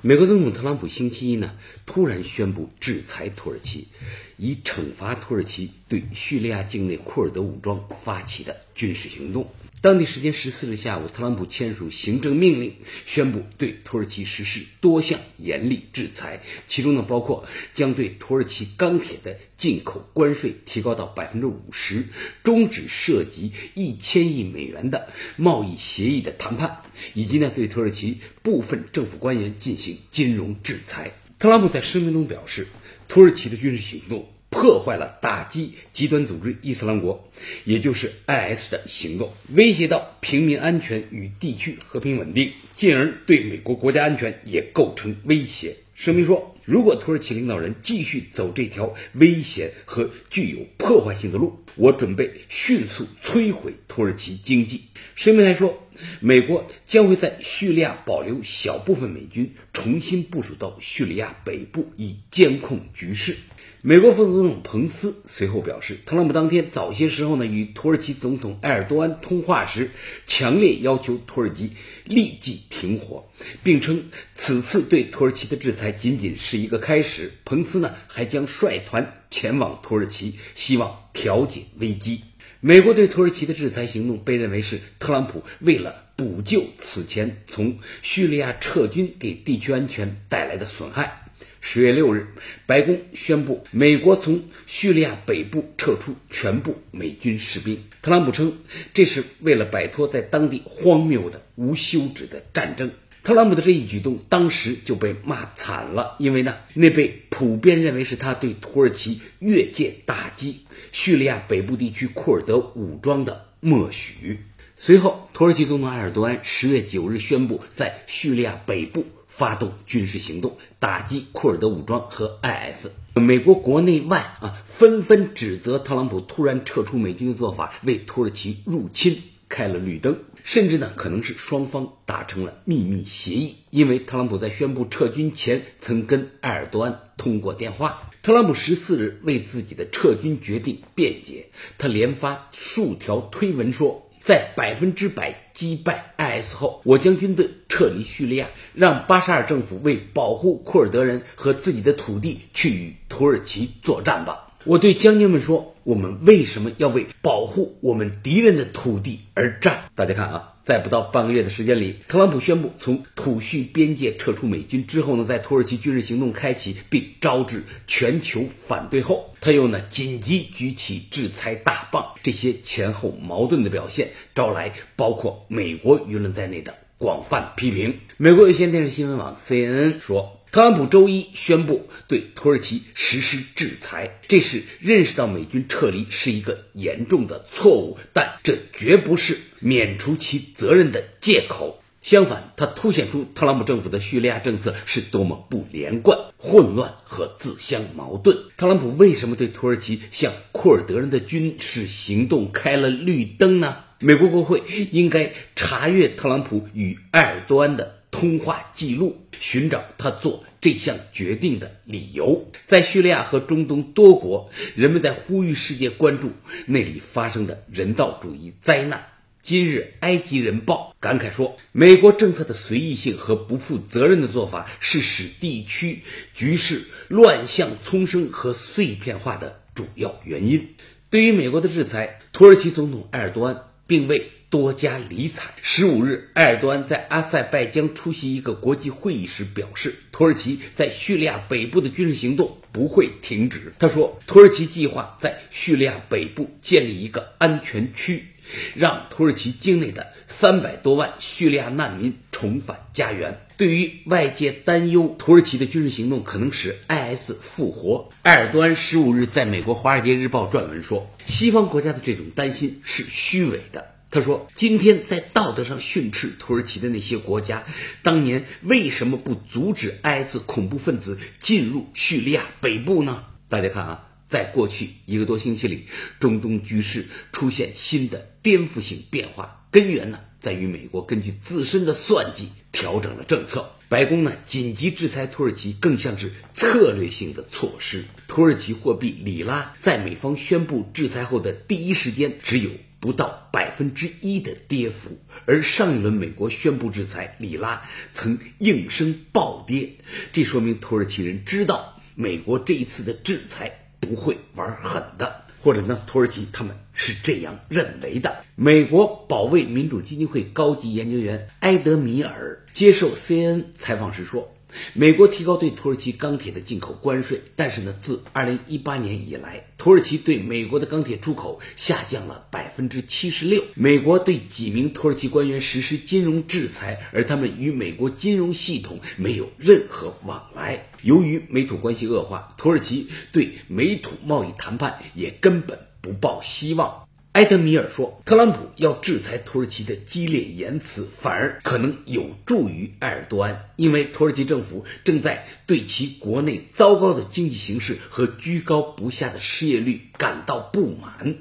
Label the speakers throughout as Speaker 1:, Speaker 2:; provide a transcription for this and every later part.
Speaker 1: 美国总统特朗普星期一呢突然宣布制裁土耳其，以惩罚土耳其对叙利亚境内库尔德武装发起的军事行动。当地时间十四日下午，特朗普签署行政命令，宣布对土耳其实施多项严厉制裁，其中呢包括将对土耳其钢铁的进口关税提高到百分之五十，终止涉及一千亿美元的贸易协议的谈判，以及呢对土耳其部分政府官员进行金融制裁。特朗普在声明中表示，土耳其的军事行动。破坏了打击极端组织伊斯兰国，也就是 IS 的行动，威胁到平民安全与地区和平稳定，进而对美国国家安全也构成威胁。声明说，如果土耳其领导人继续走这条危险和具有破坏性的路，我准备迅速摧毁土耳其经济。声明还说，美国将会在叙利亚保留小部分美军，重新部署到叙利亚北部，以监控局势。美国副总统彭斯随后表示，特朗普当天早些时候呢，与土耳其总统埃尔多安通话时，强烈要求土耳其立即停火，并称此次对土耳其的制裁仅仅是一个开始。彭斯呢，还将率团前往土耳其，希望调解危机。美国对土耳其的制裁行动被认为是特朗普为了补救此前从叙利亚撤军给地区安全带来的损害。十月六日，白宫宣布美国从叙利亚北部撤出全部美军士兵。特朗普称，这是为了摆脱在当地荒谬的、无休止的战争。特朗普的这一举动当时就被骂惨了，因为呢，那被普遍认为是他对土耳其越界打击叙利亚北部地区库尔德武装的默许。随后，土耳其总统埃尔多安十月九日宣布在叙利亚北部。发动军事行动，打击库尔德武装和 IS。美国国内外啊，纷纷指责特朗普突然撤出美军的做法为土耳其入侵开了绿灯，甚至呢，可能是双方达成了秘密协议。因为特朗普在宣布撤军前曾跟埃尔多安通过电话。特朗普十四日为自己的撤军决定辩解，他连发数条推文说。在百分之百击败 IS 后，我将军队撤离叙利亚，让巴沙尔政府为保护库尔德人和自己的土地去与土耳其作战吧。我对将军们说：“我们为什么要为保护我们敌人的土地而战？”大家看啊。在不到半个月的时间里，特朗普宣布从土叙边界撤出美军之后呢，在土耳其军事行动开启并招致全球反对后，他又呢紧急举起制裁大棒，这些前后矛盾的表现招来包括美国舆论在内的广泛批评。美国有线电视新闻网 CNN 说。特朗普周一宣布对土耳其实施制裁，这是认识到美军撤离是一个严重的错误，但这绝不是免除其责任的借口。相反，它凸显出特朗普政府的叙利亚政策是多么不连贯、混乱和自相矛盾。特朗普为什么对土耳其向库尔德人的军事行动开了绿灯呢？美国国会应该查阅特朗普与埃尔多安的。通话记录，寻找他做这项决定的理由。在叙利亚和中东多国，人们在呼吁世界关注那里发生的人道主义灾难。今日，《埃及人报》感慨说，美国政策的随意性和不负责任的做法，是使地区局势乱象丛生和碎片化的主要原因。对于美国的制裁，土耳其总统埃尔多安并未。多加理睬。十五日，埃尔多安在阿塞拜疆出席一个国际会议时表示，土耳其在叙利亚北部的军事行动不会停止。他说，土耳其计划在叙利亚北部建立一个安全区，让土耳其境内的三百多万叙利亚难民重返家园。对于外界担忧土耳其的军事行动可能使 IS 复活，埃尔多安十五日在美国《华尔街日报》撰文说，西方国家的这种担心是虚伪的。他说：“今天在道德上训斥土耳其的那些国家，当年为什么不阻止 IS 恐怖分子进入叙利亚北部呢？大家看啊，在过去一个多星期里，中东局势出现新的颠覆性变化，根源呢在于美国根据自身的算计调整了政策。白宫呢紧急制裁土耳其，更像是策略性的措施。土耳其货币里拉在美方宣布制裁后的第一时间只有不到百分之一的跌幅，而上一轮美国宣布制裁，里拉曾应声暴跌。这说明土耳其人知道美国这一次的制裁。不会玩狠的，或者呢？土耳其他们是这样认为的。美国保卫民主基金会高级研究员埃德米尔接受 CNN 采访时说。美国提高对土耳其钢铁的进口关税，但是呢，自二零一八年以来，土耳其对美国的钢铁出口下降了百分之七十六。美国对几名土耳其官员实施金融制裁，而他们与美国金融系统没有任何往来。由于美土关系恶化，土耳其对美土贸易谈判也根本不抱希望。埃德米尔说：“特朗普要制裁土耳其的激烈言辞，反而可能有助于埃尔多安，因为土耳其政府正在对其国内糟糕的经济形势和居高不下的失业率感到不满。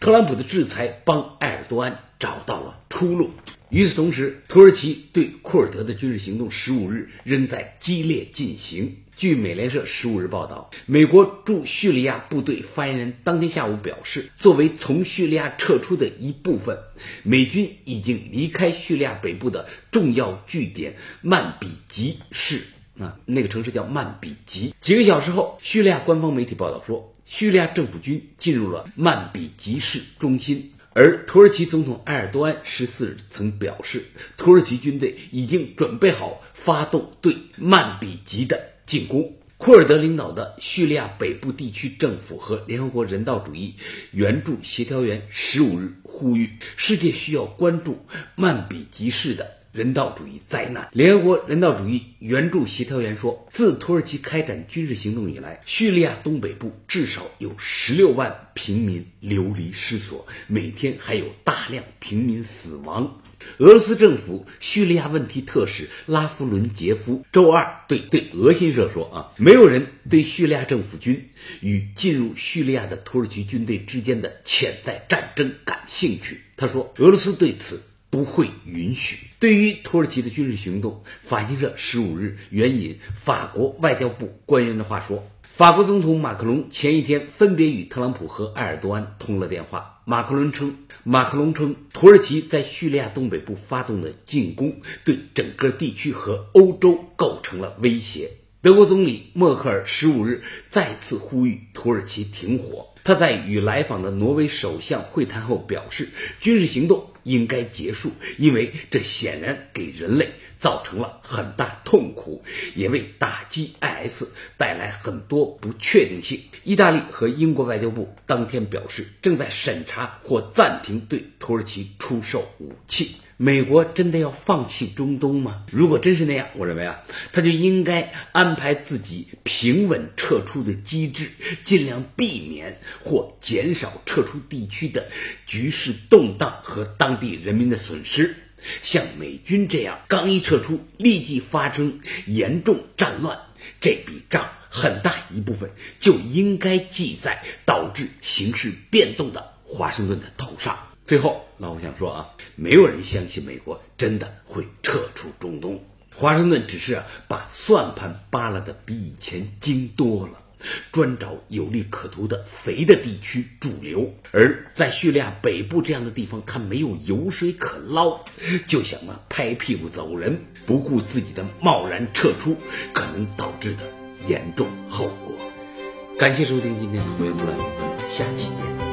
Speaker 1: 特朗普的制裁帮埃尔多安找到了出路。与此同时，土耳其对库尔德的军事行动十五日仍在激烈进行。”据美联社十五日报道，美国驻叙利亚部队发言人当天下午表示，作为从叙利亚撤出的一部分，美军已经离开叙利亚北部的重要据点曼比吉市。啊，那个城市叫曼比吉。几个小时后，叙利亚官方媒体报道说，叙利亚政府军进入了曼比吉市中心。而土耳其总统埃尔多安十四日曾表示，土耳其军队已经准备好发动对曼比吉的。进攻库尔德领导的叙利亚北部地区政府和联合国人道主义援助协调员十五日呼吁，世界需要关注曼比吉市的人道主义灾难。联合国人道主义援助协调员说，自土耳其开展军事行动以来，叙利亚东北部至少有十六万平民流离失所，每天还有大量平民死亡。俄罗斯政府叙利亚问题特使拉夫伦杰夫周二对对俄新社说：“啊，没有人对叙利亚政府军与进入叙利亚的土耳其军队之间的潜在战争感兴趣。”他说：“俄罗斯对此不会允许。”对于土耳其的军事行动，法新社十五日援引法国外交部官员的话说。法国总统马克龙前一天分别与特朗普和埃尔多安通了电话。马克龙称，马克龙称，土耳其在叙利亚东北部发动的进攻对整个地区和欧洲构成了威胁。德国总理默克尔十五日再次呼吁土耳其停火。他在与来访的挪威首相会谈后表示，军事行动应该结束，因为这显然给人类造成了很大痛苦，也为打击 IS 带来很多不确定性。意大利和英国外交部当天表示，正在审查或暂停对土耳其出售武器。美国真的要放弃中东吗？如果真是那样，我认为啊，他就应该安排自己平稳撤出的机制，尽量避免或减少撤出地区的局势动荡和当地人民的损失。像美军这样刚一撤出，立即发生严重战乱，这笔账很大一部分就应该记在导致形势变动的华盛顿的头上。最后，老胡想说啊，没有人相信美国真的会撤出中东。华盛顿只是把算盘扒拉的比以前精多了，专找有利可图的肥的地区驻留。而在叙利亚北部这样的地方，他没有油水可捞，就想呢拍屁股走人，不顾自己的贸然撤出可能导致的严重后果。感谢收听今天的《回不来》，下期见。